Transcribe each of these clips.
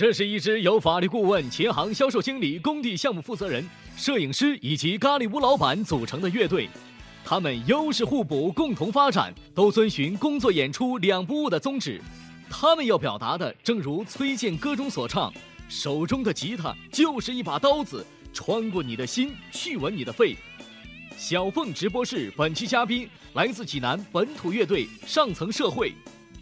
这是一支由法律顾问、琴行销售经理、工地项目负责人、摄影师以及咖喱屋老板组成的乐队。他们优势互补，共同发展，都遵循工作演出两不误的宗旨。他们要表达的，正如崔健歌中所唱：“手中的吉他就是一把刀子，穿过你的心，去吻你的肺。”小凤直播室本期嘉宾来自济南本土乐队上层社会。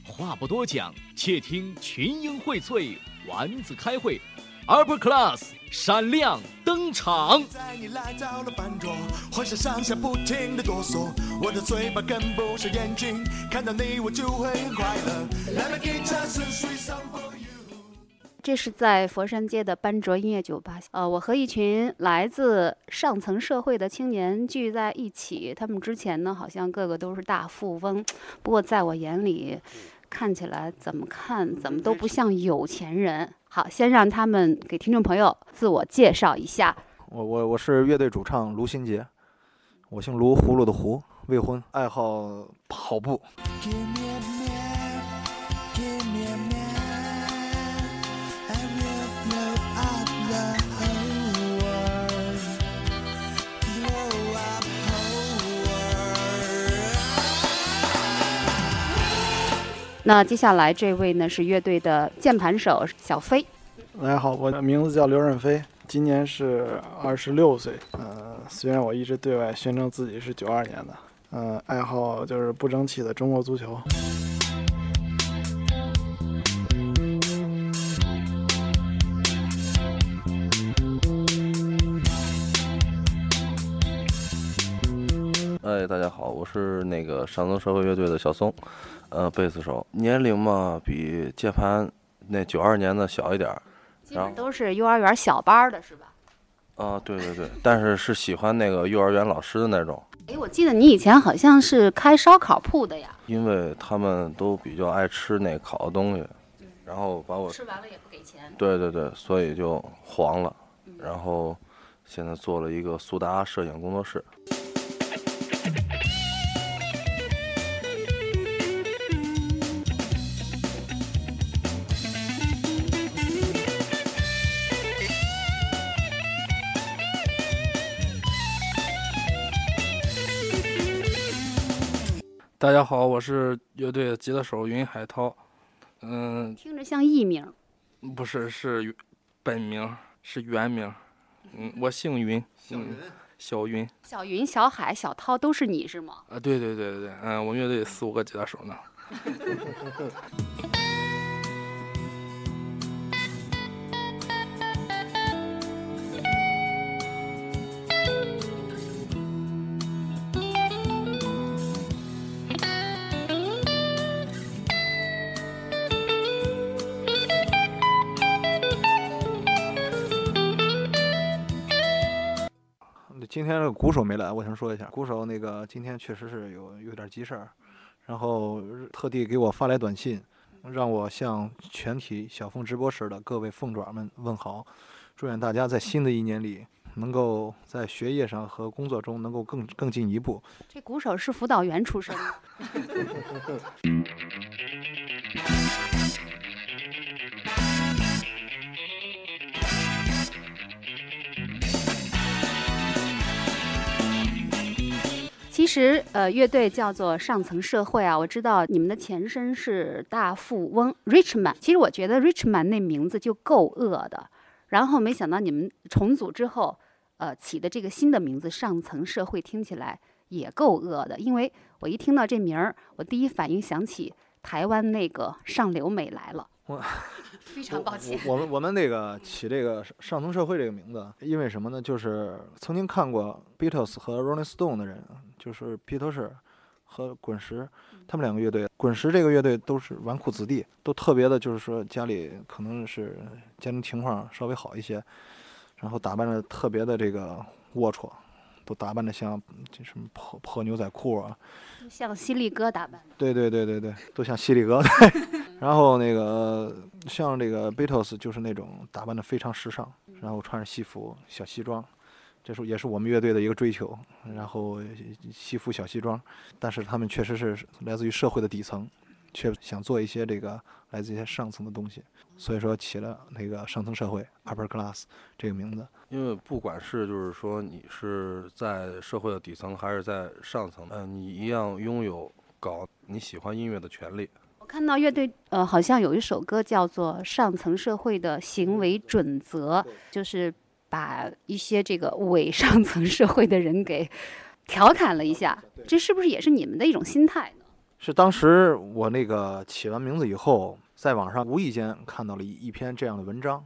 话不多讲，且听群英荟萃，丸子开会。Upper Class 闪亮登场。在你来到了饭桌，浑身上下不停的哆嗦，我的嘴巴跟不上眼睛，看到你我就会很快乐。Let me get just s w e e song for you。这是在佛山街的班卓音乐酒吧。呃，我和一群来自上层社会的青年聚在一起。他们之前呢，好像个个都是大富翁，不过在我眼里，看起来怎么看怎么都不像有钱人。好，先让他们给听众朋友自我介绍一下。我我我是乐队主唱卢新杰，我姓卢，葫芦的葫，未婚，爱好跑步。那接下来这位呢是乐队的键盘手小飞。大家好，我的名字叫刘润飞，今年是二十六岁。呃，虽然我一直对外宣称自己是九二年的，呃，爱好就是不争气的中国足球。哎，大家好，我是那个上层社会乐队的小松，呃，贝斯手，年龄嘛比键盘那九二年的小一点儿，基本都是幼儿园小班儿的是吧？啊，对对对，但是是喜欢那个幼儿园老师的那种，哎，我记得你以前好像是开烧烤铺的呀，因为他们都比较爱吃那烤的东西，然后把我，吃完了也不给钱。对对对，所以就黄了，然后现在做了一个苏达摄影工作室。大家好，我是乐队的吉他手云海涛。嗯，听着像艺名，不是，是本名，是原名。嗯，我姓云，嗯，小云。小云、小海、小涛都是你是吗？啊，对对对对对，嗯，我们乐队四五个吉他手呢。今天这个鼓手没来，我想说一下，鼓手那个今天确实是有有点急事儿，然后特地给我发来短信，让我向全体小凤直播室的各位凤爪们问好，祝愿大家在新的一年里能够在学业上和工作中能够更更进一步。这鼓手是辅导员出身 实，呃，乐队叫做上层社会啊。我知道你们的前身是大富翁 Richman。其实我觉得 Richman 那名字就够恶的。然后没想到你们重组之后，呃，起的这个新的名字“上层社会”听起来也够恶的。因为我一听到这名儿，我第一反应想起台湾那个上流美来了。我非常抱歉。我我们我们那个起这个上层社会这个名字，因为什么呢？就是曾经看过 Beatles 和 Rolling Stone 的人，就是披头士和滚石，他们两个乐队。滚石这个乐队都是纨绔子弟，都特别的，就是说家里可能是家庭情况稍微好一些，然后打扮的特别的这个龌龊，都打扮的像这什么破破牛仔裤啊，像犀利哥打扮。对对对对对，都像犀利哥。然后那个像这个 Beatles 就是那种打扮的非常时尚，然后穿着西服、小西装，这是也是我们乐队的一个追求。然后西服、小西装，但是他们确实是来自于社会的底层，却想做一些这个来自一些上层的东西，所以说起了那个上层社会 （upper class） 这个名字。因为不管是就是说你是在社会的底层还是在上层，嗯、你一样拥有搞你喜欢音乐的权利。我看到乐队呃，好像有一首歌叫做《上层社会的行为准则》，就是把一些这个伪上层社会的人给调侃了一下。这是不是也是你们的一种心态呢？是当时我那个起完名字以后，在网上无意间看到了一一篇这样的文章，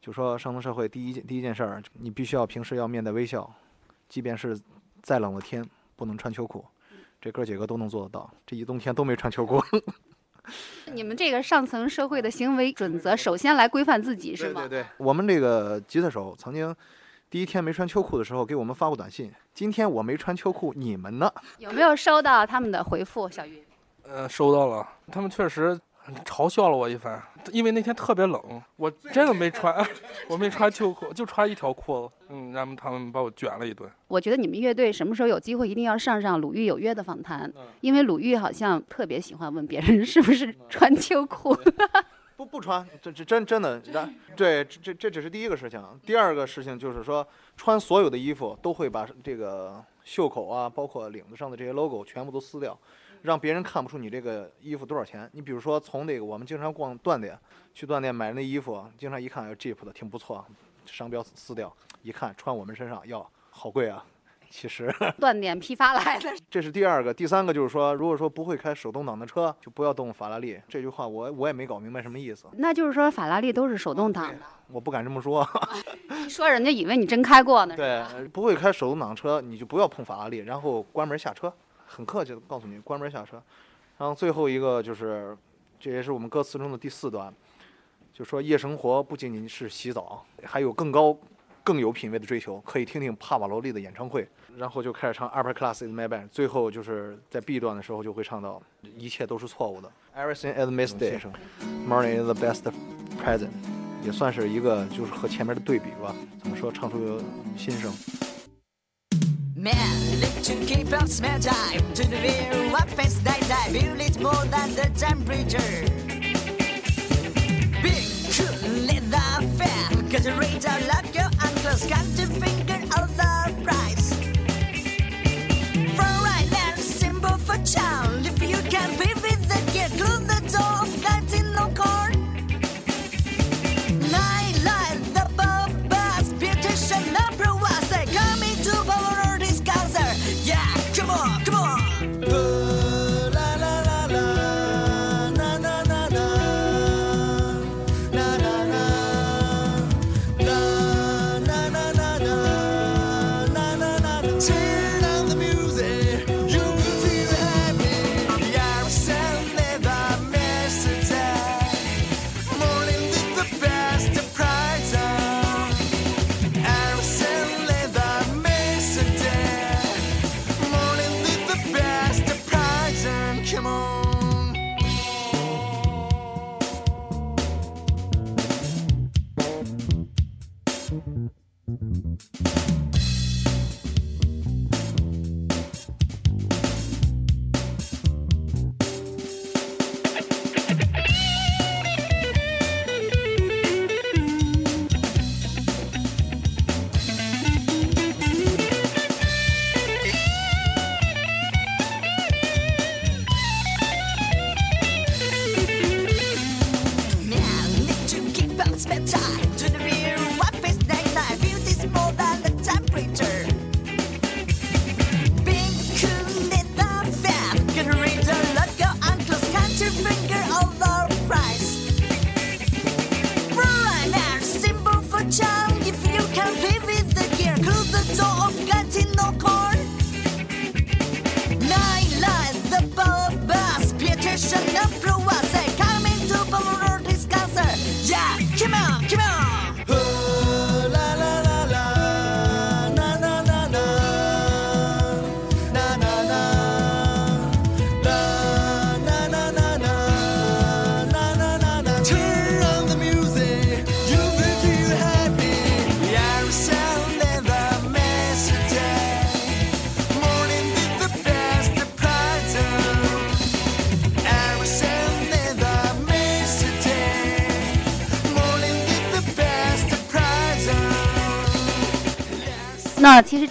就说上层社会第一件第一件事儿，你必须要平时要面带微笑，即便是再冷的天，不能穿秋裤。这哥几个都能做得到，这一冬天都没穿秋裤。你们这个上层社会的行为准则，首先来规范自己是吗？对对对，我们这个吉他手曾经第一天没穿秋裤的时候，给我们发过短信：今天我没穿秋裤，你们呢？有没有收到他们的回复？小云，呃，收到了，他们确实嘲笑了我一番，因为那天特别冷，我真的没穿，我没穿秋裤，就穿一条裤子，嗯，然后他们把我卷了一顿。我觉得你们乐队什么时候有机会，一定要上上鲁豫有约的访谈，因为鲁豫好像特别喜欢问别人是不是穿秋裤。不不穿，这这真真的，然对，这这这只是第一个事情。第二个事情就是说，穿所有的衣服都会把这个袖口啊，包括领子上的这些 logo 全部都撕掉，让别人看不出你这个衣服多少钱。你比如说，从那个我们经常逛断店，去断店买那衣服，经常一看有 Jeep 的挺不错，商标撕掉，一看穿我们身上要好贵啊。其实 断点批发来的，这是第二个，第三个就是说，如果说不会开手动挡的车，就不要动法拉利。这句话我我也没搞明白什么意思，那就是说法拉利都是手动挡的，我不敢这么说。一说人家以为你真开过呢。对，不会开手动挡车，你就不要碰法拉利，然后关门下车，很客气的告诉你关门下车。然后最后一个就是，这也是我们歌词中的第四段，就说夜生活不仅仅是洗澡，还有更高、更有品位的追求，可以听听帕瓦罗蒂的演唱会。然后就开始唱 Upper Class is my band，最后就是在 B 段的时候就会唱到一切都是错误的，Everything is mistake。Morning is the best present，也算是一个就是和前面的对比吧。怎么说，唱出心声。Man, to keep up spare time to the real what face die die. Feel it more than the temperature. Big cool leather fan, cause the out lock your ankles, count your finger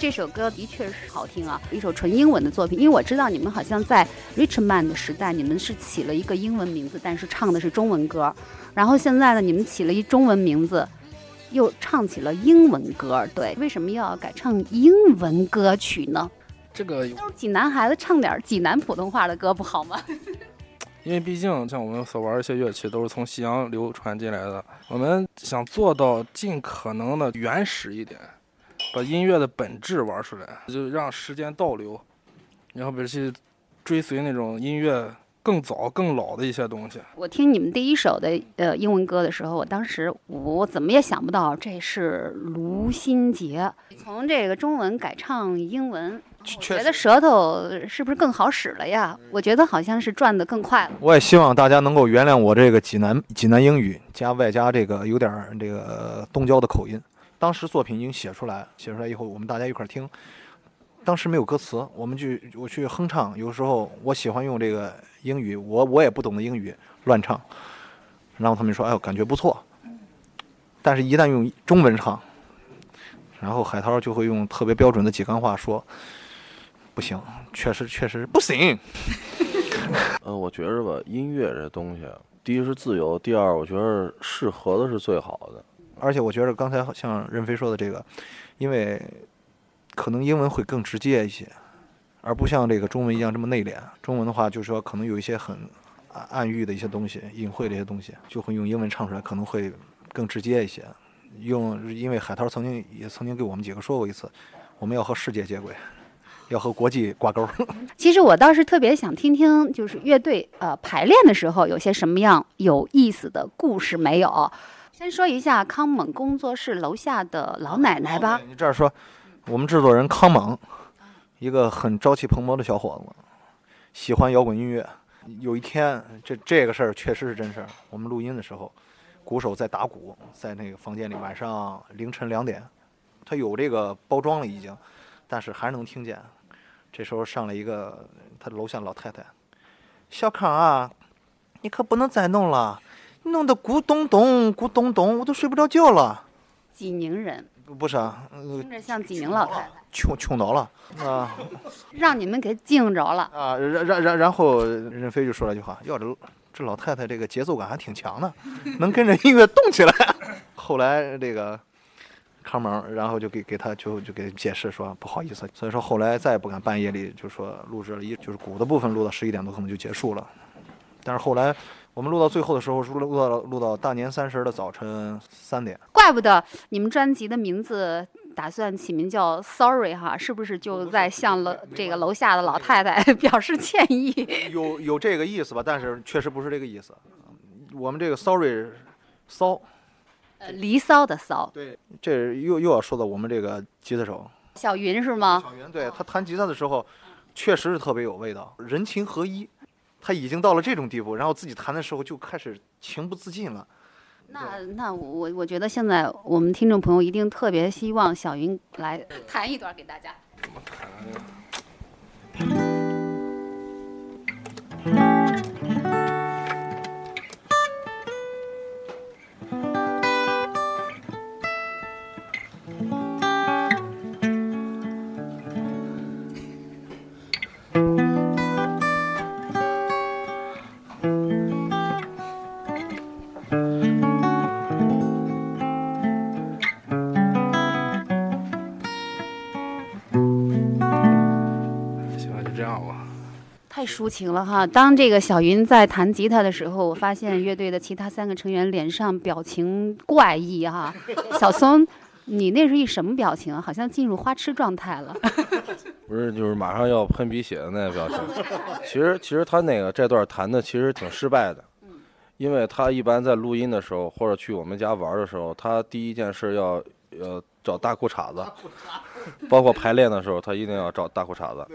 这首歌的确是好听啊，一首纯英文的作品。因为我知道你们好像在 Richman 的时代，你们是起了一个英文名字，但是唱的是中文歌。然后现在呢，你们起了一中文名字，又唱起了英文歌。对，为什么要改唱英文歌曲呢？这个都是济南孩子唱点济南普通话的歌不好吗？因为毕竟像我们所玩一些乐器都是从西洋流传进来的，我们想做到尽可能的原始一点，把音乐的本质玩出来，就让时间倒流，然后比如去追随那种音乐更早、更老的一些东西。我听你们第一首的呃英文歌的时候，我当时我怎么也想不到这是卢新杰，从这个中文改唱英文，确觉得舌头是不是更好使了呀？我觉得好像是转得更快了。我也希望大家能够原谅我这个济南济南英语加外加这个有点儿这个东郊的口音。当时作品已经写出来，写出来以后我们大家一块儿听。当时没有歌词，我们去我去哼唱。有时候我喜欢用这个英语，我我也不懂的英语乱唱，然后他们说：“哎呦，感觉不错。”但是，一旦用中文唱，然后海涛就会用特别标准的几干话说：“不行，确实确实不行。”呃，我觉着吧，音乐这东西，第一是自由，第二我觉得适合的是最好的。而且我觉得刚才像任飞说的这个，因为可能英文会更直接一些，而不像这个中文一样这么内敛。中文的话，就是说可能有一些很暗暗喻的一些东西、隐晦的一些东西，就会用英文唱出来，可能会更直接一些。用，因为海涛曾经也曾经给我们几个说过一次，我们要和世界接轨，要和国际挂钩。其实我倒是特别想听听，就是乐队呃排练的时候有些什么样有意思的故事没有？先说一下康猛工作室楼下的老奶奶吧。你这样说，我们制作人康猛，一个很朝气蓬勃的小伙子，喜欢摇滚音乐。有一天，这这个事儿确实是真事儿。我们录音的时候，鼓手在打鼓，在那个房间里，晚上凌晨两点，他有这个包装了已经，但是还是能听见。这时候上来一个他楼下老太太，小康啊，你可不能再弄了，弄得咕咚咚咕咚咚，我都睡不着觉了。济宁人，不不是啊，呃听着像济宁老太太，穷穷倒了啊让你们给惊着了。啊！然然然然后任飞就说了一句话：“哟，这这老太太这个节奏感还挺强的，能跟着音乐动起来。”后来这个康猛，然后就给给他就就给解释说不好意思，所以说后来再也不敢半夜里就说录制了一就是鼓的部分录到十一点多可能就结束了，但是后来我们录到最后的时候，录录到录到大年三十的早晨三点。怪不得你们专辑的名字打算起名叫 Sorry 哈，是不是就在向楼这个楼下的老太太 表示歉意？有有这个意思吧，但是确实不是这个意思。我们这个 sorry 骚，呃，离骚的骚，对，这又又要说到我们这个吉他手小云是吗？小云，对他弹吉他的时候，确实是特别有味道，人情合一。他已经到了这种地步，然后自己弹的时候就开始情不自禁了。那那我我觉得现在我们听众朋友一定特别希望小云来弹一段给大家。怎么弹呀？行 抒情了哈！当这个小云在弹吉他的时候，我发现乐队的其他三个成员脸上表情怪异哈。小松，你那是一什么表情啊？好像进入花痴状态了。不是，就是马上要喷鼻血的那个表情。其实，其实他那个这段弹的其实挺失败的，因为他一般在录音的时候或者去我们家玩的时候，他第一件事要呃找大裤衩子，包括排练的时候，他一定要找大裤衩子，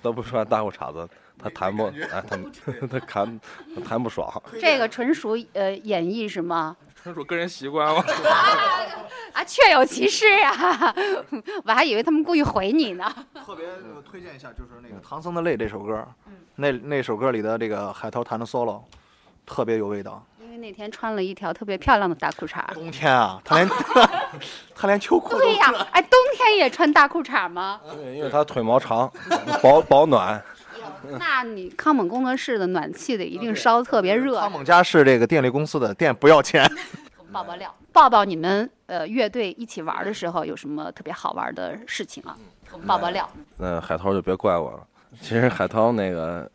都不穿大裤衩子，他弹不哎他 他弹他弹不爽。这个纯属呃演绎是吗？纯属个人习惯嘛。啊，确有其事啊！我还以为他们故意回你呢。特别推荐一下，就是那个《唐僧的泪》这首歌，那那首歌里的这个海涛弹的 solo，特别有味道。因为那天穿了一条特别漂亮的大裤衩。冬天啊，他连他连秋裤都对呀，哎，冬天也穿大裤衩吗？对，因为他腿毛长，保保暖。那你康猛工作室的暖气得一定烧特别热。康猛家是这个电力公司的电不要钱。爆爆料，爆爆你们呃乐队一起玩的时候有什么特别好玩的事情啊？爆爆料。那海涛就别怪我了。其实海涛那个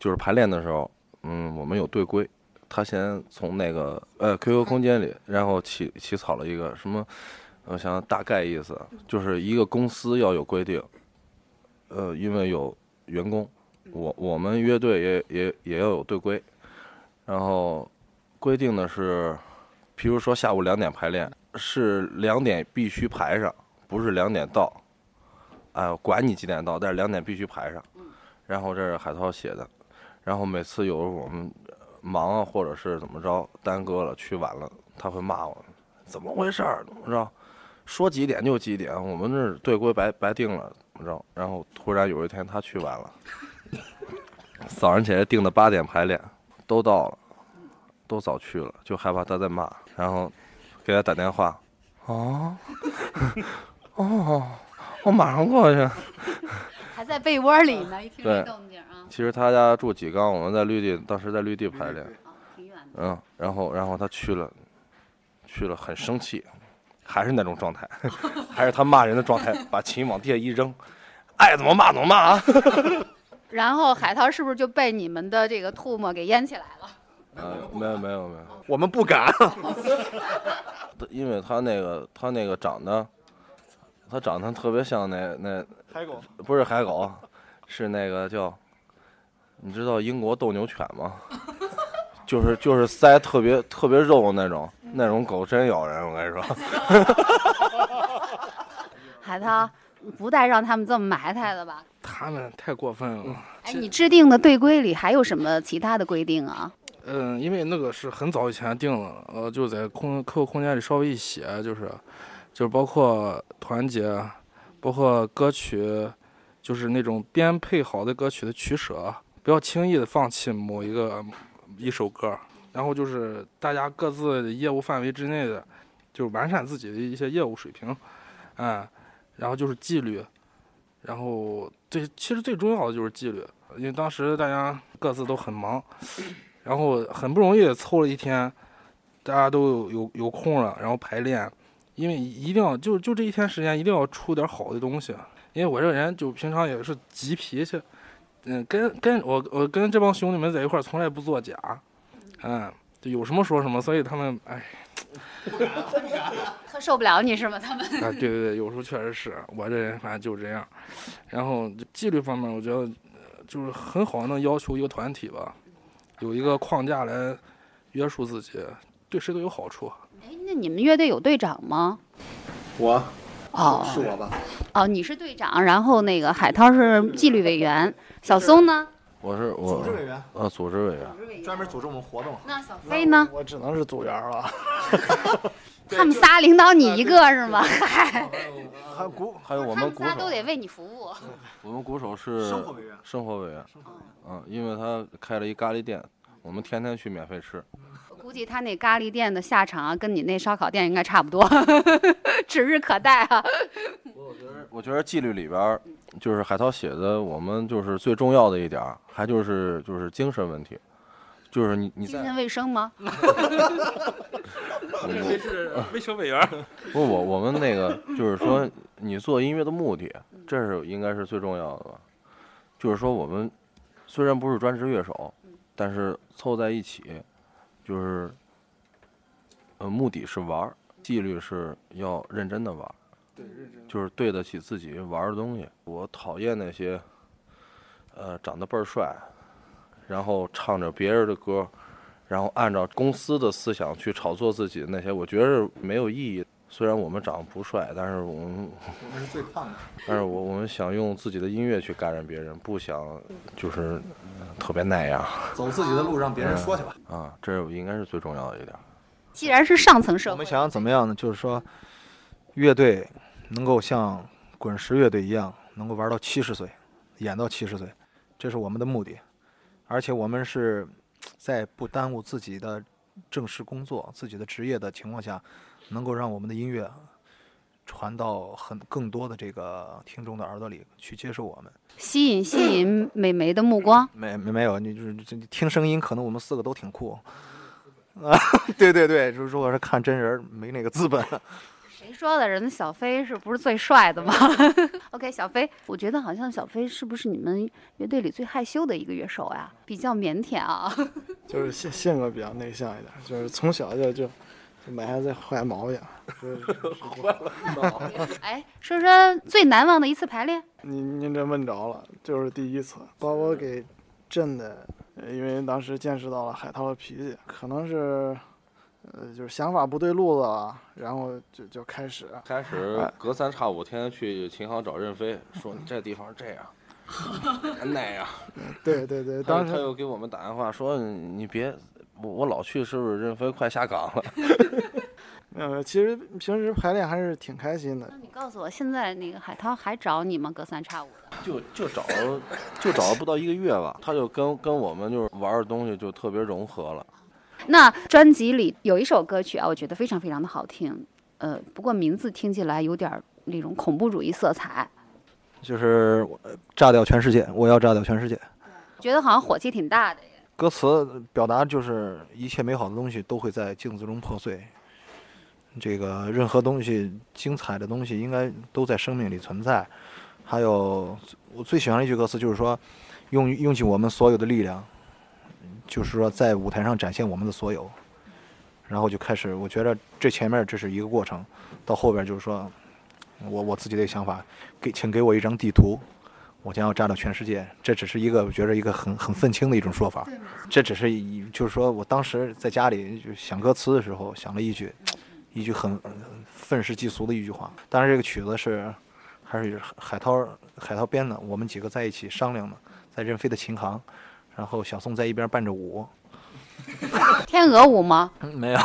就是排练的时候，嗯，我们有队规，他先从那个呃 QQ 空间里，然后起起草了一个什么，我想想大概意思就是一个公司要有规定，呃，因为有员工，我我们乐队也也也要有队规，然后规定的是，比如说下午两点排练，是两点必须排上，不是两点到。哎，管你几点到，但是两点必须排上。然后这是海涛写的，然后每次有我们忙啊，或者是怎么着耽搁了去晚了，他会骂我，怎么回事儿？怎么着？说几点就几点，我们这队规白白定了，怎么着？然后突然有一天他去晚了，早上起来定的八点排练，都到了，都早去了，就害怕他在骂，然后给他打电话，哦，哦。我马上过去。还在被窝里呢，一听这动静啊，其实他家住济冈，我们在绿地，当时在绿地排练。哦，挺远的。嗯，然后然后他去了，去了很生气，还是那种状态，还是他骂人的状态，把琴往地下一扔，爱怎么骂怎么骂啊。然后海涛是不是就被你们的这个唾沫给淹起来了？啊，没有没有没有，我们不敢。因为他那个他那个长得，他长得特别像那那海狗不是海狗，是那个叫，你知道英国斗牛犬吗？就是就是腮特别特别肉那种，那种狗真咬人，我跟你说。海涛，不带让他们这么埋汰的吧？他们太过分了。哎，你制定的队规里还有什么其他的规定啊？嗯，因为那个是很早以前定了，呃，就在空客户空间里稍微一写，就是，就是包括团结，包括歌曲，就是那种编配好的歌曲的取舍，不要轻易的放弃某一个一首歌，然后就是大家各自的业务范围之内的，就完善自己的一些业务水平，嗯，然后就是纪律，然后最其实最重要的就是纪律，因为当时大家各自都很忙。然后很不容易凑了一天，大家都有有有空了，然后排练，因为一定要就就这一天时间，一定要出点好的东西。因为我这个人就平常也是急脾气，嗯，跟跟我我跟这帮兄弟们在一块儿从来不作假，嗯，就有什么说什么，所以他们哎，特受不了你是吗？他们啊，对对对，有时候确实是我这人反正就这样。然后纪律方面，我觉得呃就是很好能要求一个团体吧。有一个框架来约束自己，对谁都有好处。哎，那你们乐队有队长吗？我哦是我吧？哦，你是队长，然后那个海涛是纪律委员，小松呢？我是我组织委员呃组织委员，专门组织我们活动。那小飞呢？我只能是组员了。他们仨领导你一个是吗？嗨，还有鼓还有我们们鼓手，仨都得为你服务。我们鼓手是生活委员生活委员，嗯，因为他开了一咖喱店，我们天天去免费吃。我估计他那咖喱店的下场啊，跟你那烧烤店应该差不多，指日可待啊。我觉得我觉得纪律里边儿，就是海涛写的，我们就是最重要的一点儿，还就是就是精神问题，就是你你在精神卫生吗？是卫生委员。不我我们那个就是说，你做音乐的目的，这是应该是最重要的吧？就是说我们虽然不是专职乐手，但是凑在一起，就是呃目的是玩儿，纪律是要认真的玩儿。对，认真。就是对得起自己玩的东西。我讨厌那些，呃，长得倍儿帅，然后唱着别人的歌，然后按照公司的思想去炒作自己的那些，我觉得是没有意义。虽然我们长得不帅，但是我们，我们是最胖的。但是我我们想用自己的音乐去感染别人，不想就是呃特别那样走自己的路，让别人说去吧。啊，这应该是最重要的一点。既然是上层社会，我们想怎么样呢？就是说，乐队能够像滚石乐队一样，能够玩到七十岁，演到七十岁，这是我们的目的。而且我们是在不耽误自己的正式工作、自己的职业的情况下，能够让我们的音乐传到很更多的这个听众的耳朵里去接受我们。吸引吸引美眉的目光。没没没有，你就是这听声音，可能我们四个都挺酷。啊，对对对，就是如果是看真人，没那个资本。谁说的？人家小飞是不是最帅的吗？OK，小飞，我觉得好像小飞是不是你们乐队里最害羞的一个乐手呀？比较腼腆啊。就是性性格比较内向一点，就是从小就就就埋下这坏毛病。就是哎，说说最难忘的一次排练。您您这问着了，就是第一次把我给震的，呃因为当时见识到了海涛的脾气，可能是，呃，就是想法不对路子了，然后就就开始，开始隔三差五天天去琴行找任飞，说你这地方这样，那样。对对对，当当时时他又给我们打电话说你你别，我我老去是不是任飞快下岗了？呃，其实平时排练还是挺开心的那，你告诉我，现在那个海涛还找你吗？隔三差五的。就就找了就找了不到一个月吧，他就跟跟我们就是玩的东西就特别融合了。那专辑里有一首歌曲啊，我觉得非常非常的好听，呃，不过名字听起来有点儿那种恐怖主义色彩，就是呃炸掉全世界，我要炸掉全世界。觉得好像火气挺大的耶。歌词表达就是一切美好的东西都会在镜子中破碎。这个任何东西精彩的东西应该都在生命里存在。还有我最喜欢的一句歌词就是说，用用尽我们所有的力量，就是说在舞台上展现我们的所有。然后就开始，我觉得这前面这是一个过程，到后边就是说，我我自己的想法，给请给我一张地图，我将要炸掉全世界。这只是一个我觉得一个很很愤青的一种说法。这只是一就是说我当时在家里就想歌词的时候想了一句，一句很呃愤世嫉俗的一句话。当然这个曲子是还是海涛海涛编的，我们几个在一起商量的，在任飞的琴行，然后小宋在一边伴着舞。天鹅舞吗？嗯，没有。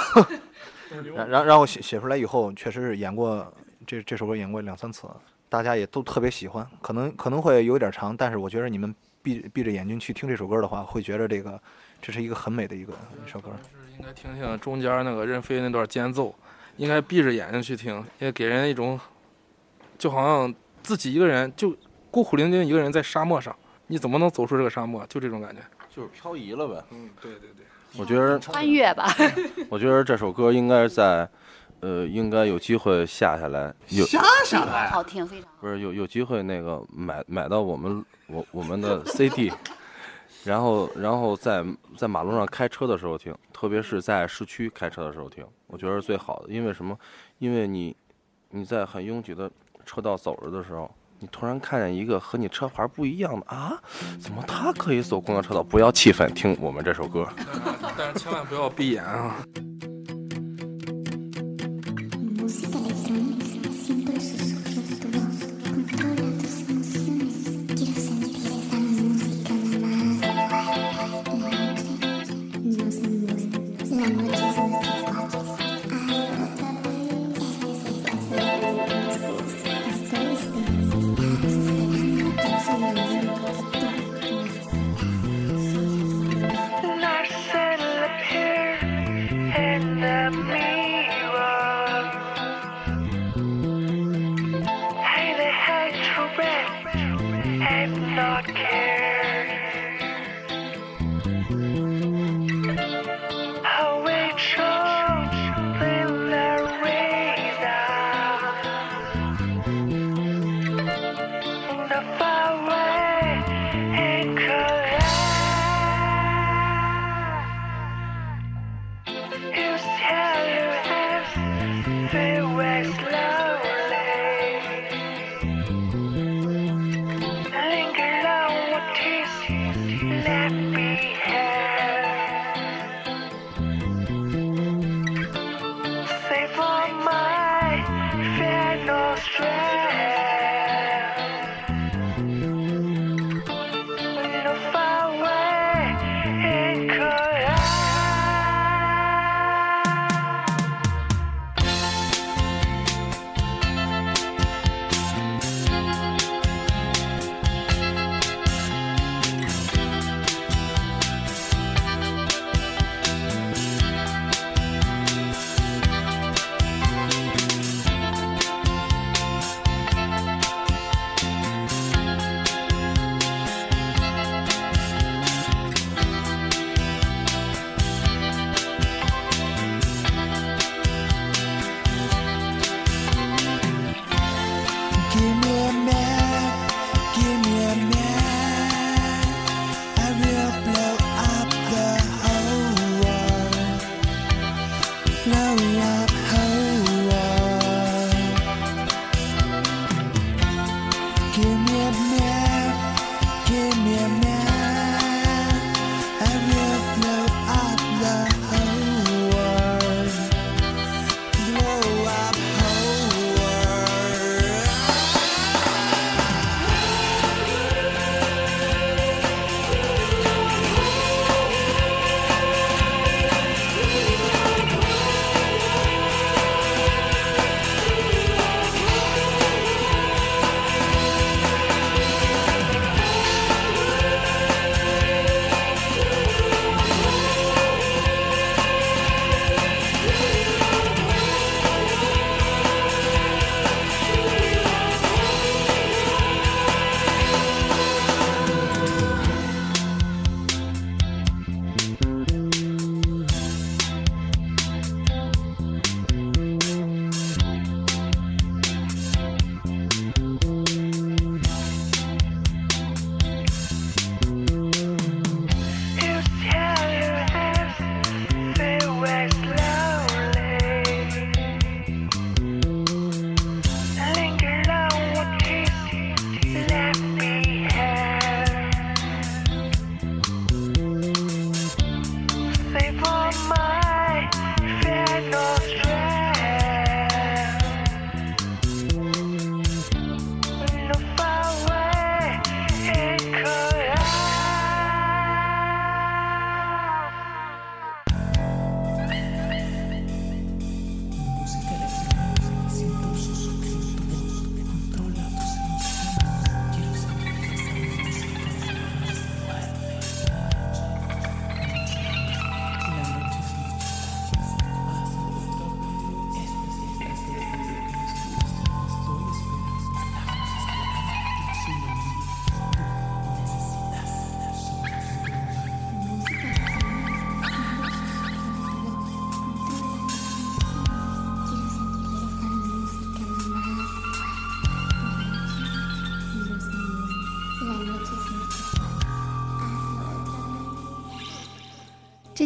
然然然后写写出来以后，确实是演过这这首歌演过两三次，大家也都特别喜欢。可能可能会有点长，但是我觉得你们闭闭着眼睛去听这首歌的话，会觉得这个这是一个很美的一个一首歌。应该听听中间那个任飞那段间奏，应该闭着眼睛去听，也给人一种就好像自己一个人就孤苦伶仃一个人在沙漠上，你怎么能走出这个沙漠？就这种感觉。就是漂移了呗。嗯，对对对。我觉得穿越吧。我觉得这首歌应该在，呃，应该有机会下下来，有好听，非常好。不是有有机会那个买买到我们我我们的 CD，然后然后在在马路上开车的时候听，特别是在市区开车的时候听，我觉得是最好的。因为什么？因为你你在很拥挤的车道走着的时候，你突然看见一个和你车牌不一样的啊，怎么他可以走公交车道？不要气愤，听我们这首歌。但是千万不要闭眼啊！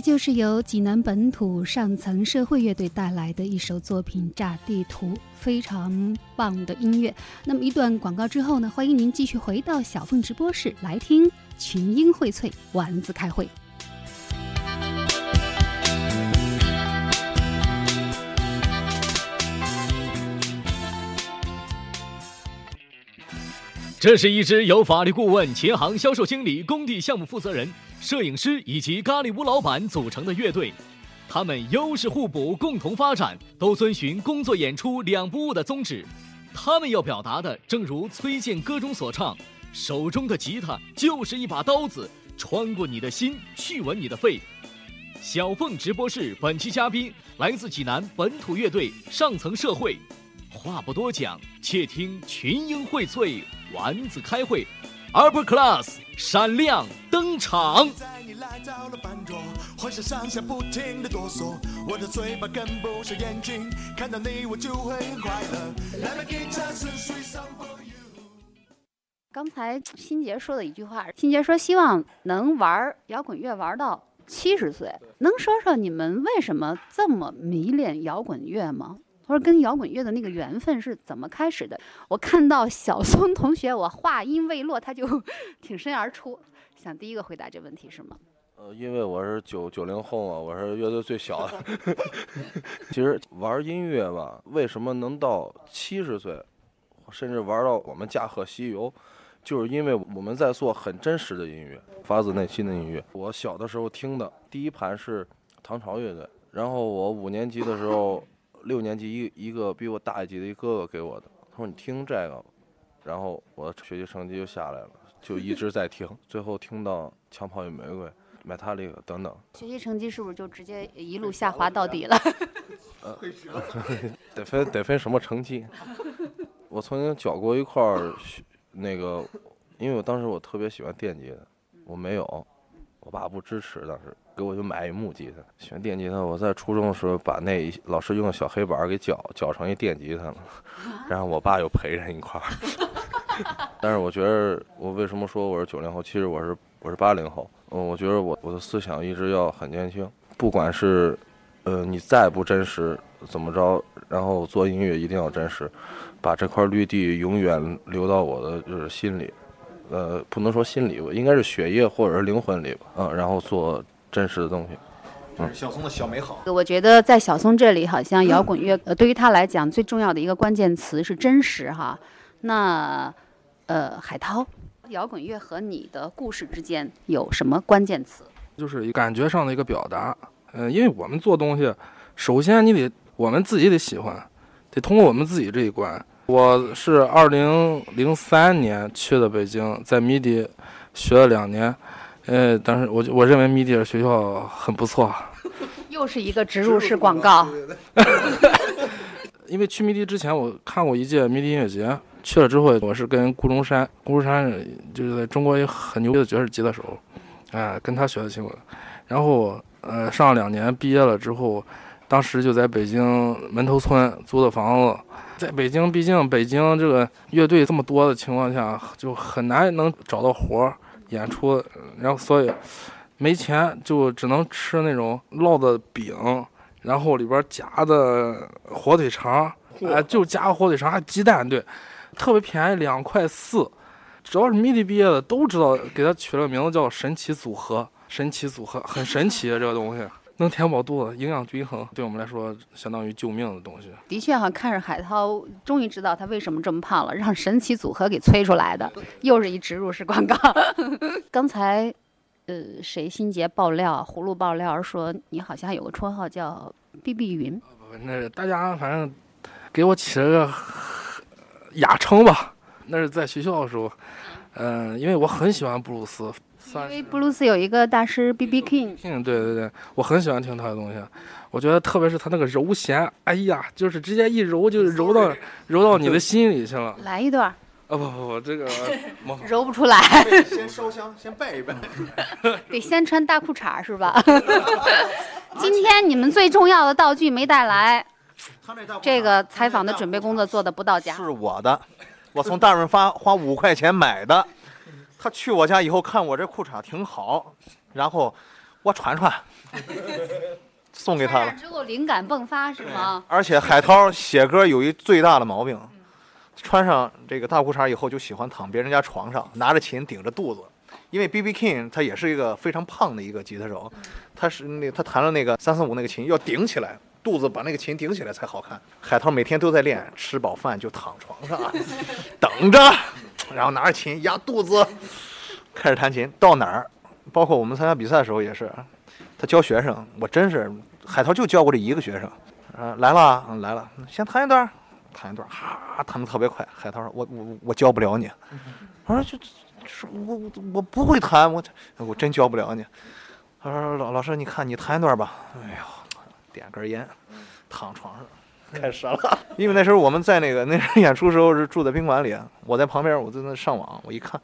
就是由济南本土上层社会乐队带来的一首作品《炸地图》，非常棒的音乐。那么一段广告之后呢，欢迎您继续回到小凤直播室来听群英荟萃，丸子开会。这是一支由法律顾问、琴行销售经理、工地项目负责人、摄影师以及咖喱屋老板组成的乐队。他们优势互补，共同发展，都遵循工作演出两不误的宗旨。他们要表达的，正如崔健歌中所唱：“手中的吉他就是一把刀子，穿过你的心，去吻你的肺。”小凤直播室本期嘉宾来自济南本土乐队上层社会。话不多讲，且听群英荟萃，丸子开会，Upper Class 闪亮登场。刚才欣杰说的一句话，欣杰说希望能玩摇滚乐玩到七十岁，能说说你们为什么这么迷恋摇滚乐吗？他说跟摇滚乐的那个缘分是怎么开始的？我看到小松同学，我话音未落，他就 挺身而出，想第一个回答这问题是吗？呃，因为我是九九零后嘛，我是乐队最小的。其实玩音乐吧，为什么能到七十岁，甚至玩到我们驾鹤西游，就是因为我们在做很真实的音乐，发自内心的音乐。我小的时候听的第一盘是唐朝乐队，然后我五年级的时候，六年级一一个比我大一级的一哥哥给我的，他说你听这个，然后我的学习成绩就下来了，就一直在听，最后听到《枪炮与玫瑰》。Metallica 等等，学习成绩是不是就直接一路下滑到底了？得分得分什么成绩？我曾经缴过一块儿那个，因为我当时我特别喜欢电吉他，我没有，我爸不支持，当时给我就买一木吉他。喜欢电吉他，我在初中的时候把那老师用的小黑板给绞绞成一电吉他了，然后我爸又陪人一块儿。但是我觉得，我为什么说我是九零后？其实我是我是八零后。嗯，我觉得我我的思想一直要很年轻，不管是呃，你再不真实怎么着，然后做音乐一定要真实，把这块绿地永远留到我的就是心里，呃，不能说心里吧，应该是血液或者是灵魂里吧，嗯，然后做真实的东西。小松的小美好。我觉得在小松这里，好像摇滚乐呃对于他来讲最重要的一个关键词是真实哈。那呃，海涛，摇滚乐和你的故事之间有什么关键词？就是感觉上的一个表达。嗯、因为我们做东西，首先你得我们自己得喜欢，得通过我们自己这一关。我是二零零三年去的北京，在迷笛学了两年，呃，但是我我认为迷笛的学校很不错，又是一个植入式广告。因为去迷笛之前，我看过一届迷笛音乐节，去了之后，我是跟顾中山，顾中山就是在中国也很牛逼的爵士吉他手，哎、跟他学的琴。然后呃，上了两年，毕业了之后，当时就在北京门头村租的房子。在北京，毕竟北京这个乐队这么多的情况下，就很难能找到活儿演出，然后所以没钱就只能吃那种烙的饼，然后里边夹的火腿肠，哎、就夹火腿肠，还鸡蛋，对，特别便宜，两块四。只要是迷笛毕业的都知道，给它取了个名字叫“神奇组合”，神奇组合很神奇啊，这个东西能填饱肚子，营养均衡，对我们来说相当于救命的东西。的确哈，看着海涛终于知道他为什么这么胖了，让神奇组合给催出来的，又是一植入式广告。刚才，呃，谁心杰爆料，葫芦爆料说你好像有个绰号叫“碧碧云不那大家反正给我起了个雅称吧，那是在学校的时候，嗯、因为我很喜欢布鲁斯，”，因为布鲁斯有一个大师 B B King，King，，对对对，我很喜欢听他的东西。我觉得特别是他那个揉弦，哎呀，就是直接一揉就揉到揉到你的心里去了。来一段，啊不不不，这个 揉不出来，先烧香，先拜一拜。得先穿大裤衩是吧？今天你们最重要的道具没带来，这个采访的准备工作做的不到家。是我的，我从大润发花五块钱买的。他去我家以后看我这裤衩挺好，然后我穿穿，送给他了。之后灵感迸发是吗？而且海涛写歌有一最大的毛病，穿上这个大裤衩以后就喜欢躺别人家床上，拿着琴顶着肚子。因为 B.B. King 他也是一个非常胖的一个吉他手，他是那他弹了那个三四五那个琴要顶起来，肚子把那个琴顶起来才好看。海涛每天都在练，吃饱饭就躺床上 等着，然后拿着琴压肚子，开始弹琴。到哪儿，包括我们参加比赛的时候也是，他教学生，我真是海涛就教过这一个学生。啊，来了，嗯来了，先弹一段，弹一段儿，哈，弹的特别快。海涛说：“我我我教不了你。”我说：“就是我我我不会弹，我我真教不了你。”他说：“老老师，你看你弹一段吧。”哎呦，点根烟，躺床上。开始了，因为那时候我们在那个那时候演出时候是住在宾馆里，我在旁边，我在那上网，我一看，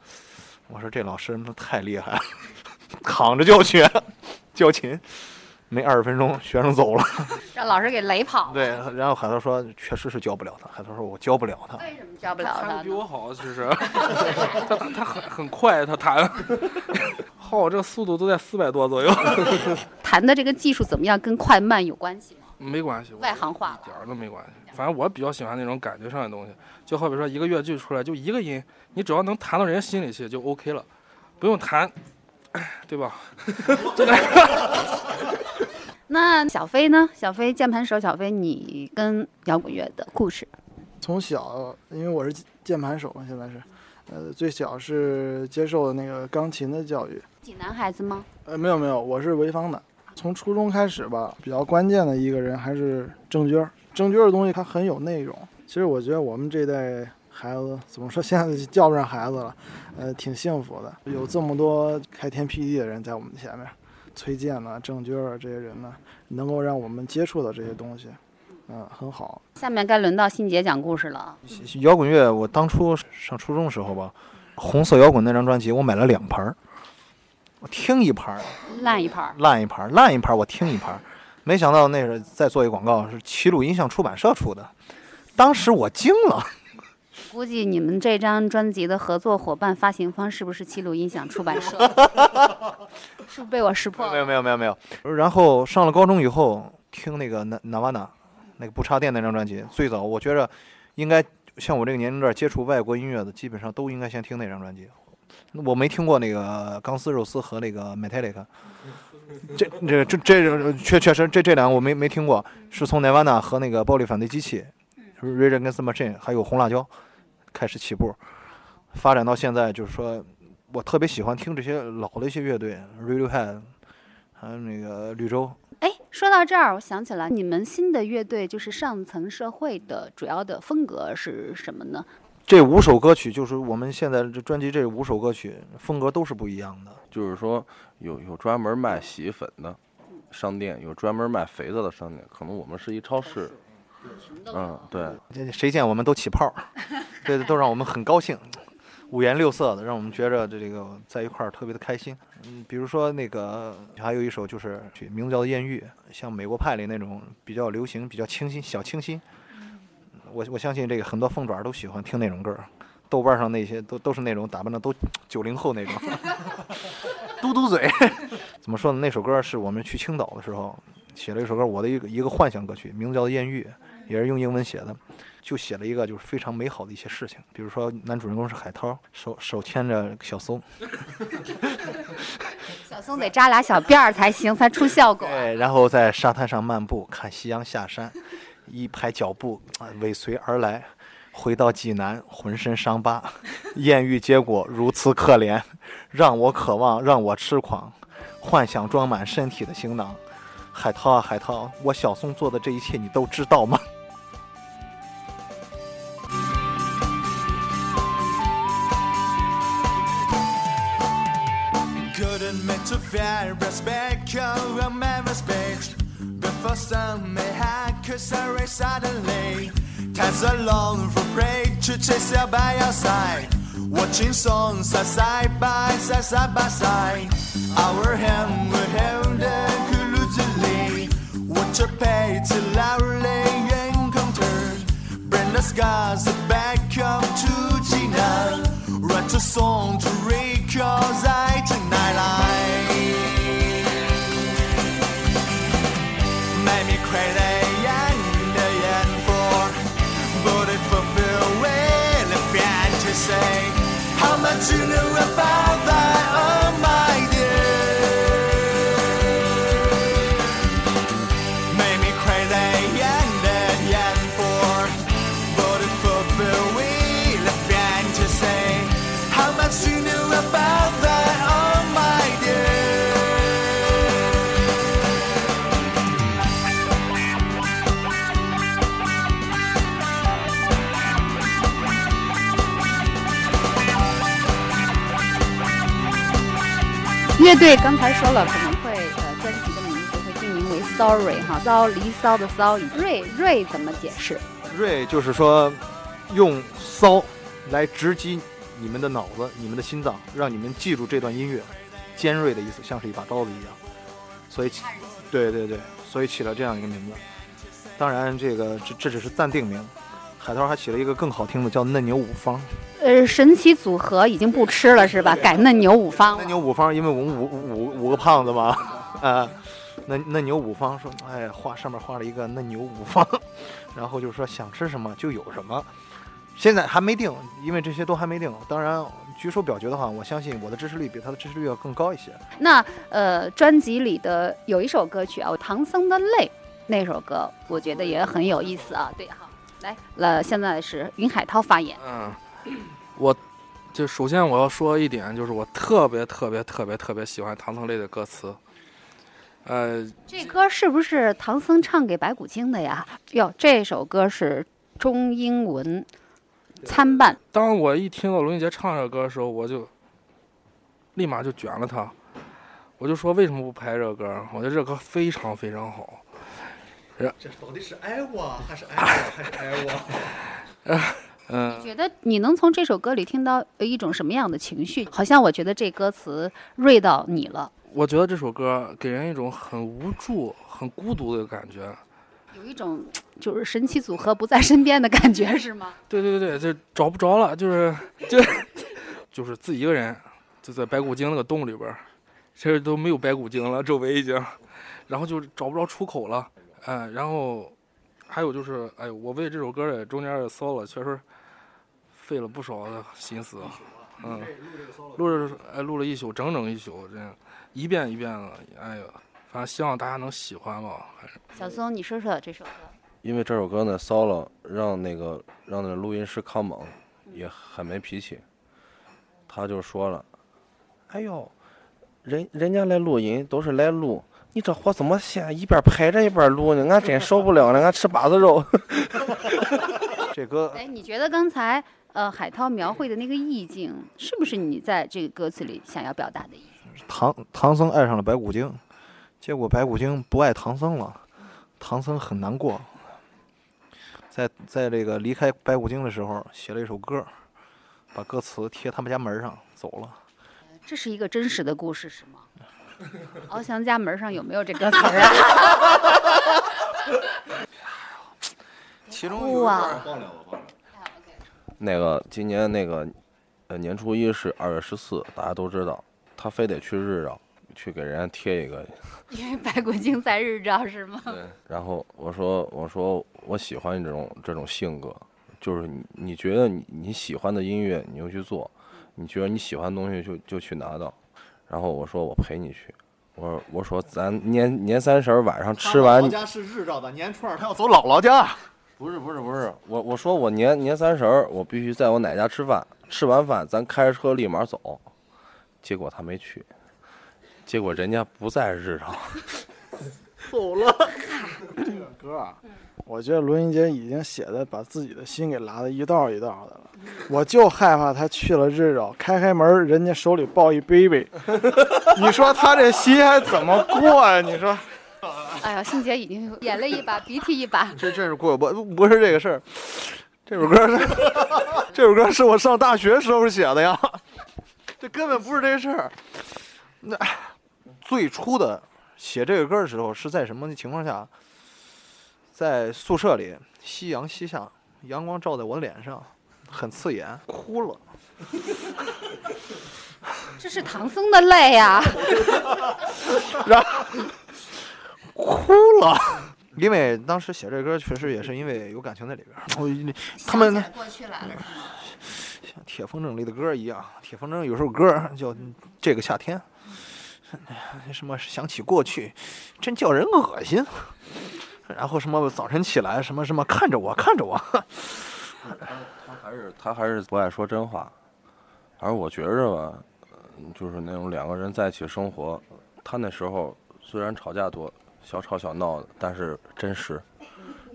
我说这老师那太厉害了，躺着教学，教琴，没二十分钟学生走了。让老师给雷跑了。对，然后海涛说确实是教不了他，海涛说我教不了他。为什么教不了他他比我好，其实他他他很很快，他弹，好我这个速度都在四百多左右，弹的这个技术怎么样，跟快慢有关系吗？没关系，外行话了一点儿都没关系。反正我比较喜欢那种感觉上的东西，就好比说一个乐句出来就一个音，你只要能弹到人家心里去就 OK 了，不用弹，对吧？那小飞呢？小飞键盘手小飞，你跟摇滚乐的故事？从小，因为我是键盘手嘛，现在是，呃，最小是接受的那个钢琴的教育，济南孩子吗？呃，没有没有，我是潍坊的。从初中开始吧，比较关键的一个人还是郑钧。郑钧的东西他很有内容。其实我觉得我们这代孩子怎么说，现在叫不上孩子了，呃，挺幸福的，有这么多开天辟地的人在我们前面，崔健呐、郑钧啊这些人呢，能够让我们接触到这些东西，嗯、很好。下面该轮到欣姐讲故事了。摇滚乐，我当初上初中的时候吧，红色摇滚那张专辑我买了两盘儿，我听一盘儿烂一盘儿，烂一盘儿，烂一盘儿我听一盘儿，没想到那是再做一广告，是齐鲁音像出版社出的，当时我惊了。估计你们这张专辑的合作伙伴、发行方是不是齐鲁音响出版社？是不是被我识破了？没有没有没有没有。然后上了高中以后，听那个 Na Navana 那个不插电那张专辑，最早我觉着应该像我这个年龄段接触外国音乐的，基本上都应该先听那张专辑。我没听过那个钢丝肉丝和那个 Metallica，这这这这确确实这这两个我没没听过，是从 Nirvana 和那个暴力反对机器 Rage Against the Machine 还有红辣椒开始起步，发展到现在就是说我特别喜欢听这些老的一些乐队，Radiohead，还有那个绿洲，哎，说到这儿，我想起来，你们新的乐队就是上层社会的主要的风格是什么呢？这五首歌曲就是我们现在这专辑这五首歌曲风格都是不一样的。就是说有有专门卖洗衣粉的商店，有专门卖肥皂的商店，可能我们是一超市。嗯，对，这谁见我们都起泡儿，这都让我们很高兴，五颜六色的，让我们觉着这个在一块儿特别的开心。嗯，比如说那个还有一首就是曲名字叫《艳遇》，像美国派里那种比较流行、比较清新、小清新。我我相信这个很多凤爪都喜欢听那种歌儿，豆瓣上那些都都是那种打扮的都九零后那种，嘟嘟嘴。怎么说呢？那首歌是我们去青岛的时候写了一首歌，我的一个一个幻想歌曲，名字叫《艳遇》，也是用英文写的，就写了一个就是非常美好的一些事情，比如说男主人公是海涛，手手牵着小松，小松得扎俩小辫儿才行，才出效果。对，然后在沙滩上漫步，看夕阳下山，一排脚步尾随而来。回到济南，浑身伤疤，艳遇结果如此可怜，让我渴望，让我痴狂，幻想装满身体的行囊。海涛啊海涛，我小松做的这一切你都知道吗？Couldn't meant to fear respect of my respect Before some may had cause I raised suddenly Time's alone for prey to chase you by your side. Watching songs side, side by side, side by. Side Our hand will held colludedly What you pay to loudly encounter. Bring the scars back up to Jinan Write a song to that you knew about. 乐队刚才说了，可能会呃专辑的名字会定名为 Sorry 哈，骚离骚的骚，瑞瑞怎么解释？瑞就是说，用骚来直击你们的脑子、你们的心脏，让你们记住这段音乐。尖锐的意思，像是一把刀子一样，所以起，对对对，所以起了这样一个名字。当然，这个这这只是暂定名。海涛还起了一个更好听的，叫嫩牛五方。呃，神奇组合已经不吃了是吧？改嫩牛五方嫩。牛五方，因为我们五五五个胖子嘛，啊，嫩嫩牛五方说，哎，画上面画了一个嫩牛五方，然后就说想吃什么就有什么。现在还没定，因为这些都还没定。当然，举手表决的话，我相信我的支持率比他的支持率要更高一些。那呃，专辑里的有一首歌曲啊，《唐僧的泪》那首歌，我觉得也很有意思啊。对，好，来了，现在是云海涛发言。嗯，我就首先我要说一点，就是我特别特别特别特别喜欢唐僧类的歌词。呃，这歌是不是唐僧唱给白骨精的呀？哟，这首歌是中英文参半。当我一听到龙俊杰唱这歌的时候，我就立马就卷了他。我就说为什么不拍这歌？我觉得这歌非常非常好。这到底是爱我还是爱我还是爱我？嗯，你觉得你能从这首歌里听到呃一种什么样的情绪？好像我觉得这歌词锐到你了，我觉得这首歌给人一种很无助、很孤独的感觉。有一种就是神奇组合不在身边的感觉，是吗？对对对对，就找不着了，就是就就是自己一个人，就在白骨精那个洞里边儿，其实都没有白骨精了，周围已经，然后就找不着出口了。哎，然后还有就是，哎，我为这首歌也中间也搜了，确实费了不少的心思。嗯，录了哎录了一宿，整整一宿，这样一遍一遍的，哎呀，反正希望大家能喜欢吧。还是小松，你说说这首歌。因为这首歌呢骚了，让那个让那录音师康猛也很没脾气，他就说了：“哎呦，人人家来录音都是来录，你这货怎么先一边拍着一边录呢？俺真受不了了，俺吃把子肉。这歌哎，你觉得刚才呃海涛描绘的那个意境，是不是你在这个歌词里想要表达的意思？唐唐僧爱上了白骨精，结果白骨精不爱唐僧了，唐僧很难过。在在这个离开白骨精的时候，写了一首歌，把歌词贴他们家门上走了。这是一个真实的故事是吗？翱翔家门上有没有这歌词儿啊？其中有一段忘了忘了。那个今年那个呃年初一是二月十四，大家都知道，他非得去日照去给人家贴一个因为白骨精在日照是吗？对，然后我说我说我喜欢你这种这种性格，就是你你觉得你你喜欢的音乐你就去做，你觉得你喜欢的东西就就去拿到，然后我说我陪你去，我说我说咱年年三十儿晚上吃完，家是日照的，年初二他要走姥姥家。不是不是不是，我我说我年年三十儿我必须在我奶家吃饭，吃完饭咱开着车立马走，结果他没去，结果人家不在日照。走了。这个歌啊，我觉得罗云杰已经写的把自己的心给拉的一道一道的了。我就害怕他去了日照，开开门，人家手里抱一 baby，你说他这心还怎么过呀、你说，哎呀，欣姐已经眼泪一把，鼻涕一把。这真是过不不是这个事儿，这首歌是 这首歌是我上大学时候写的呀，这根本不是这事儿。那最初的写这个歌的时候是在什么情况下？在宿舍里，夕阳西下，阳光照在我的脸上，很刺眼，哭了。这是唐僧的泪呀、然后哭了，因为当时写这歌确实也是因为有感情在里边他们过去来了？像铁风筝里的歌一样，铁风筝有首歌叫《这个夏天》，什么想起过去，真叫人恶心。然后什么早晨起来，什么什么看着我，看着我。他还是他还是不爱说真话，而我觉着吧，嗯就是那种两个人在一起生活，他那时候虽然吵架多，小吵小闹的，但是真实，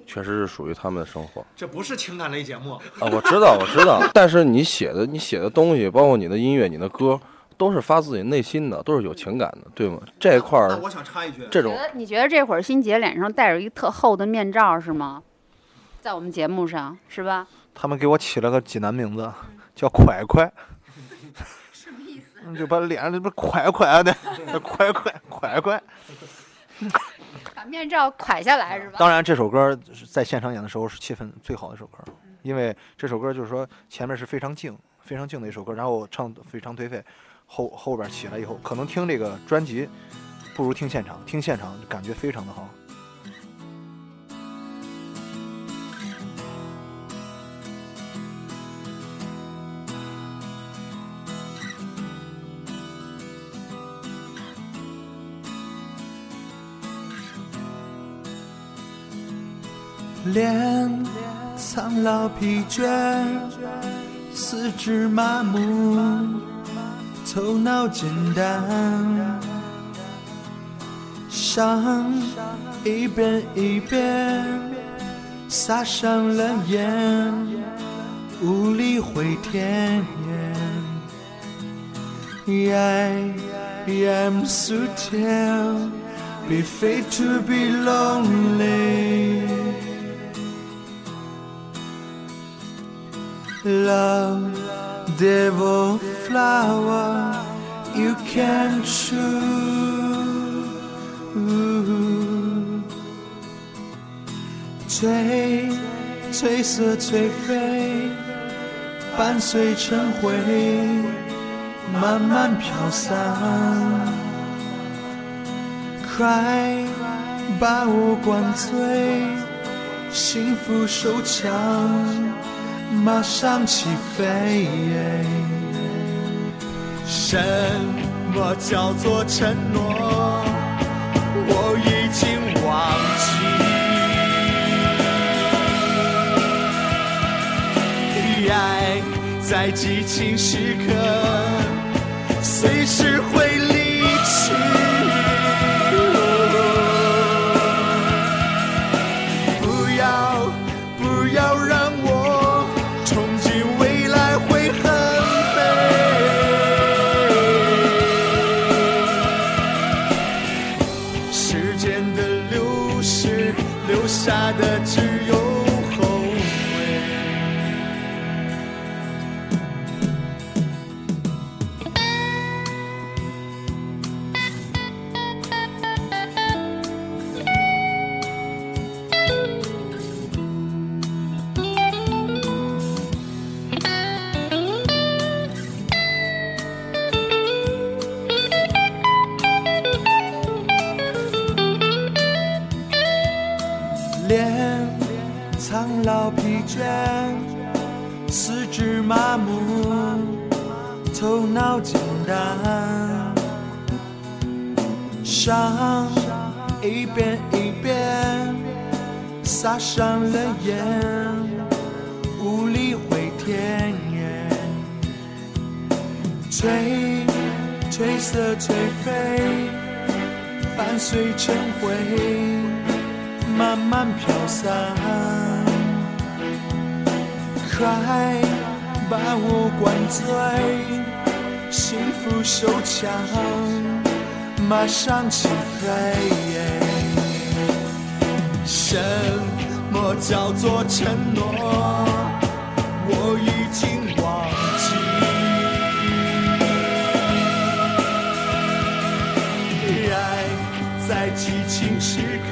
确实是属于他们的生活。这不是情感类节目，啊，我知道，我知道，但是你写的你写的东西，包括你的音乐、你的歌，都是发自己内心的，都是有情感的，对吗？这一块儿想插一句，这种你觉得这会儿欣姐脸上戴着一特厚的面罩是吗？在我们节目上是吧？他们给我起了个济南名字，叫快快。什么意思？就把脸上这不快快的，快快快快。把面罩快下来是吧？当然，这首歌是在现场演的时候是气氛最好的一首歌，因为这首歌就是说前面是非常静、非常静的一首歌，然后唱得非常颓废，后后边起来以后，可能听这个专辑不如听现场，听现场感觉非常的好。脸苍老疲倦，四肢麻木，头脑简单，伤一遍一遍撒上了盐，无力回天。I am so tell, be fate to be lonely. Love, devil, flower, you can choose. 褪褪色颓废，伴随尘灰，慢慢飘散。Cry, 把我灌醉，幸福手枪马上起飞。什么叫做承诺？我已经忘记。爱在激情时刻，随时会离上了盐，无力回天野，褪色颓废，伴随尘灰。慢慢飘散，快把我灌醉，幸福手枪马上起飞。什么叫做承诺？我已经忘记。爱在激情时刻。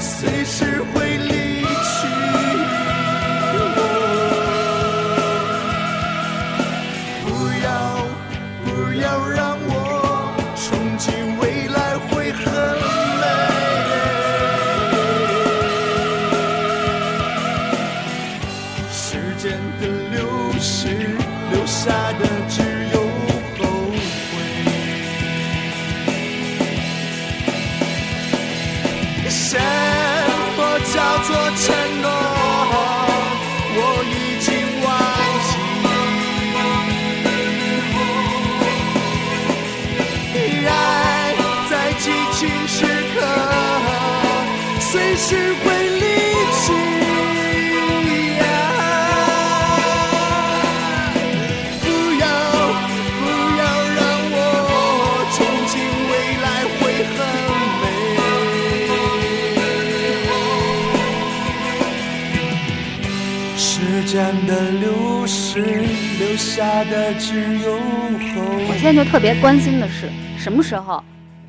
随时会随时会离去。不要，不要让我憧憬未来会很美。时间的流逝，留下的只有后我现在就特别关心的是，什么时候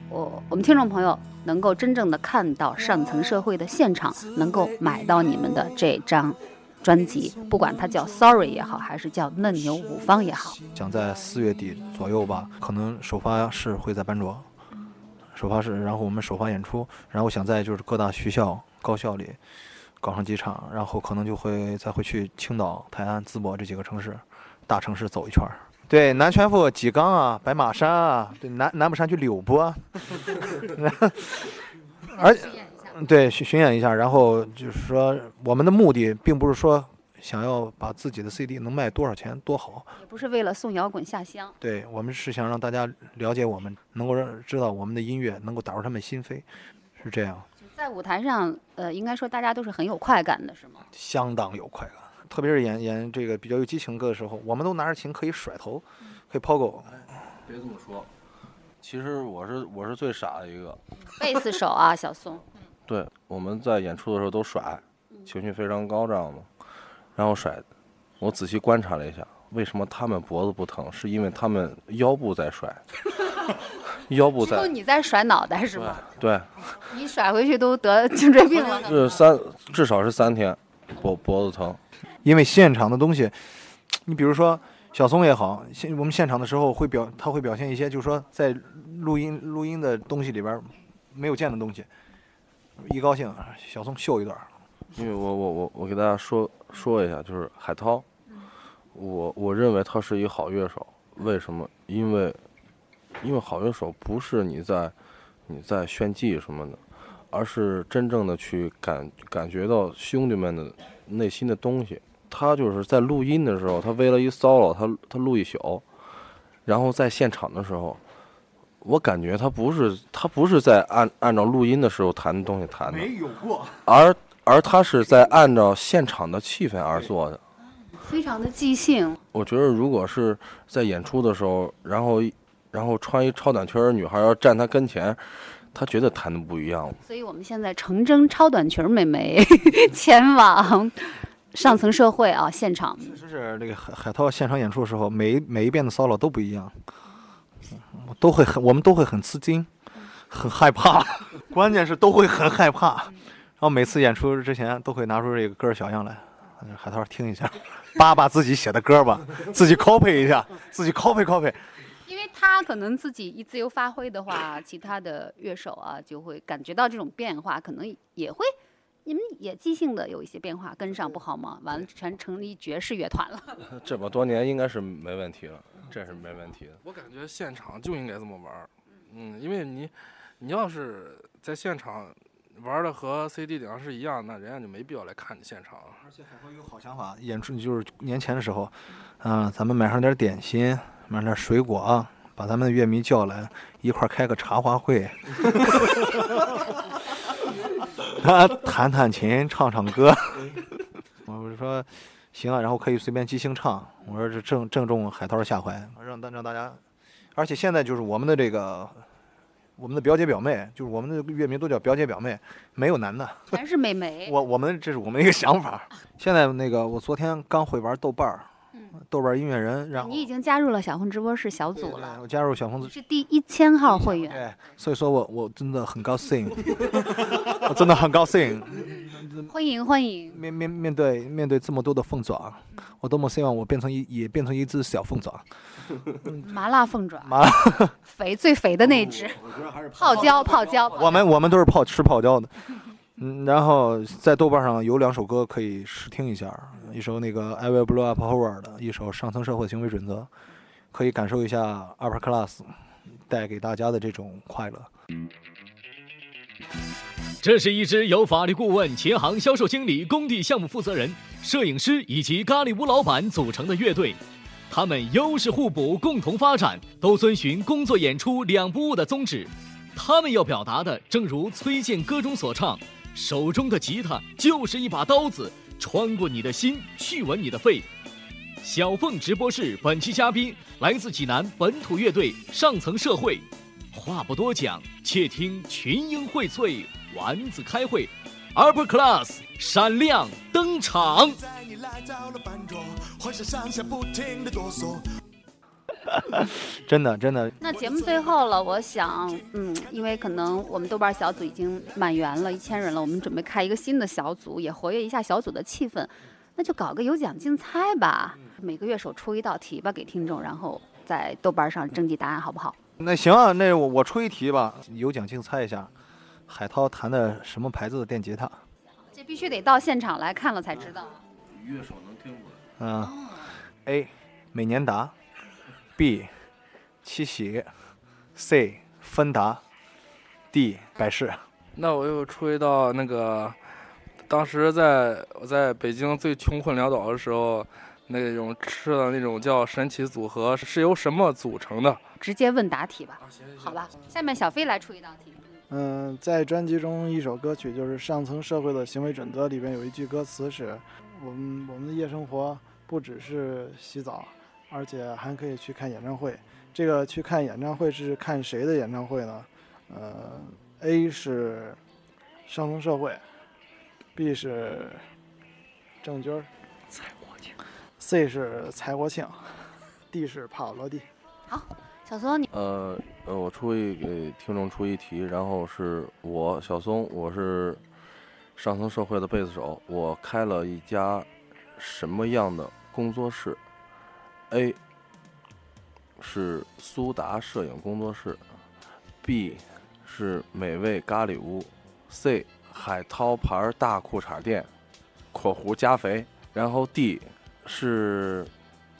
我我们听众朋友能够真正的看到上层社会的现场，能够买到你们的这张专辑，不管它叫 Sorry 也好，还是叫嫩牛五方也好，想在四月底左右吧，可能首发式会在班卓，首发式，然后我们首发演出，然后想在就是各大学校、高校里搞上几场，然后可能就会再会去青岛、泰安、淄博这几个城市，大城市走一圈儿。对，南泉阜、济冈啊，白马山啊，对，南南部山区柳波，而对巡巡演一下，然后就是说，我们的目的并不是说想要把自己的 CD 能卖多少钱多好，也不是为了送摇滚下乡。对我们是想让大家了解我们，能够让知道我们的音乐能够打入他们心扉，是这样，在舞台上，呃，应该说大家都是很有快感的，是吗？相当有快感。特别是演演这个比较有激情歌的时候，我们都拿着琴可以甩头，可以抛狗。别这么说，其实我是我是最傻的一个。贝斯手啊，小宋，对，我们在演出的时候都甩，情绪非常高涨嘛，然后甩。我仔细观察了一下，为什么他们脖子不疼？是因为他们腰部在甩，腰部在。你在甩脑袋是对吗？对，你甩回去都得颈椎病了。这三至少是三天，脖脖子疼。因为现场的东西，你比如说小松也好，现我们现场的时候会表，他会表现一些，就是说在录音录音的东西里边没有见的东西。一高兴，小松秀一段，因为我我我我给大家说说一下，就是海涛，我我认为他是一个好乐手，为什么？因为因为好乐手不是你在你在炫技什么的，而是真正的去感感觉到兄弟们的内心的东西。他就是在录音的时候，他为了一 solo，他他录一宿，然后在现场的时候，我感觉他不是他不是在按按照录音的时候弹的东西弹的，没有过。而而他是在按照现场的气氛而做的。非常的即兴。我觉得如果是在演出的时候，然后然后穿一超短裙儿的女孩要站他跟前，他绝对弹的不一样。所以我们现在诚征超短裙儿美眉 前往上层社会啊现场。确实是那个海海涛现场演出的时候，每一每一遍的 solo 都不一样，嗯都会很我们都会很吃惊，很害怕，关键是都会很害怕。然后每次演出之前都会拿出这个歌儿小样来，海涛听一下，扒扒自己写的歌吧，自己 copy 一下，自己 copy copy。因为他可能自己一自由发挥的话，其他的乐手啊就会感觉到这种变化，可能也会，你们也即兴的有一些变化，跟上不好吗？完了，全成立爵士乐团了。这么多年应该是没问题了，这是没问题的。我感觉现场就应该这么玩儿，嗯，因为你，你要是在现场玩的和 CD 顶上是一样，那人家就没必要来看你现场。而且海涛有好想法，演出就是年前的时候，嗯、咱们买上点点心，买点水果，把咱们的乐迷叫来一块儿开个茶话会，他弹弹琴，唱唱歌。我就说行啊，然后可以随便即兴唱。我说这正正中海涛的下怀，让大让大家，而且现在就是我们的这个。我们的表姐表妹，就是我们的乐迷都叫表姐表妹，没有男的。全是美眉。我我们这是我们一个想法。现在那个我昨天刚会玩豆瓣儿，豆瓣儿音乐人，然后你已经加入了小红直播室小对对组了，我加入小红是第一千号会员。对，所以说我我真的很高兴，我真的很高兴。欢迎 欢迎，面面面对面对这么多的凤爪，我多么希望我变成一也变成一只小凤爪，麻辣凤爪，麻辣。肥最肥的那只，我觉得还是泡椒泡椒。我们我们都是泡吃泡椒的。嗯，然后在豆瓣上有两首歌可以试听一下，一首那个 I Will Blow Up Howard 的，一首上层社会行为准则，可以感受一下 Upper Class 带给大家的这种快乐。这是一支由法律顾问、琴行销售经理、工地项目负责人、摄影师以及咖喱屋老板组成的乐队。他们优势互补，共同发展，都遵循工作演出两不误的宗旨。他们要表达的，正如崔健歌中所唱：“手中的吉他就是一把刀子，穿过你的心，去闻你的肺。”小凤直播室本期嘉宾来自济南本土乐队上层社会。话不多讲，且听群英荟萃，丸子开会，Upper Class 闪亮登场。在你来到了饭桌，上下不停的哆嗦。真的真的，那节目最后了，我想，嗯，因为可能我们豆瓣小组已经满员了，一千人了，我们准备开一个新的小组，也活跃一下小组的气氛，那就搞个有奖竞猜吧，每个乐手出一道题吧给听众，然后在豆瓣上征集答案，好不好？那行啊，那我我出一题吧，有奖竞猜一下，海涛弹的什么牌子的电吉他？这必须得到现场来看了才知道。乐手能听出来。嗯，A 美年达，B 七喜，C 芬达，D 百事。那我又出一道那个，当时在我在北京最穷困潦倒的时候，那种吃的那种叫神奇组合是由什么组成的？直接问答题吧，好吧。下面小飞来出一道题。嗯，在专辑中一首歌曲就是《上层社会的行为准则》里边有一句歌词是：“我们我们的夜生活不只是洗澡，而且还可以去看演唱会。”这个去看演唱会是看谁的演唱会呢？呃，A 是上层社会，B 是郑钧，蔡国庆，C 是蔡国庆，D 是帕瓦罗蒂。好小松，你呃呃，我出一给听众出一题，然后是我小松，我是上层社会的贝斯手，我开了一家什么样的工作室？A 是苏达摄影工作室，B 是美味咖喱屋；C 海涛牌大裤衩店（括弧加肥）。然后 D 是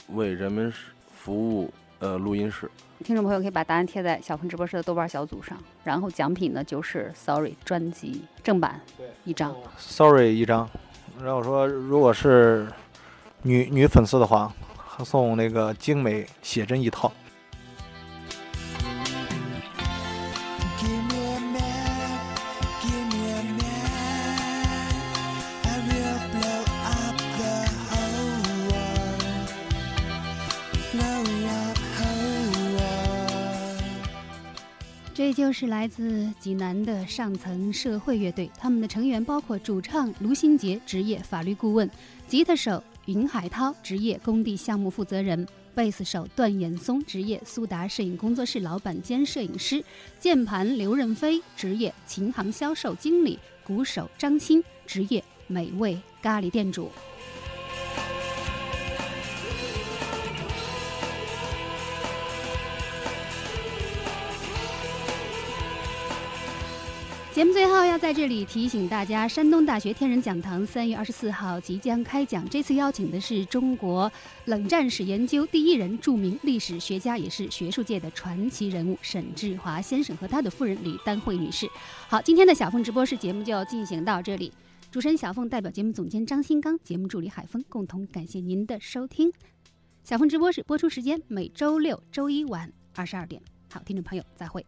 为人们服务呃录音室。听众朋友可以把答案贴在小鹏直播室的豆瓣小组上，然后奖品呢就是 Sorry 专辑正版一张。Sorry 一张，然后说如果是女女粉丝的话，还他送那个精美写真一套。这就是来自济南的上层社会乐队，他们的成员包括主唱卢新杰，职业法律顾问；吉他手云海涛，职业工地项目负责人；贝斯手段延松，职业苏达摄影工作室老板兼摄影师；键盘刘任飞，职业琴行销售经理；鼓手张鑫，职业美味咖喱店主。节目最后要在这里提醒大家，山东大学天人讲堂三月二十四号即将开讲。这次邀请的是中国冷战史研究第一人、著名历史学家，也是学术界的传奇人物沈志华先生和他的夫人李丹慧女士。好，今天的小凤直播室节目就进行到这里。主持人小凤代表节目总监张新刚、节目助理海峰共同感谢您的收听。小凤直播室播出时间每周六、周一晚二十二点。好，听众朋友，再会。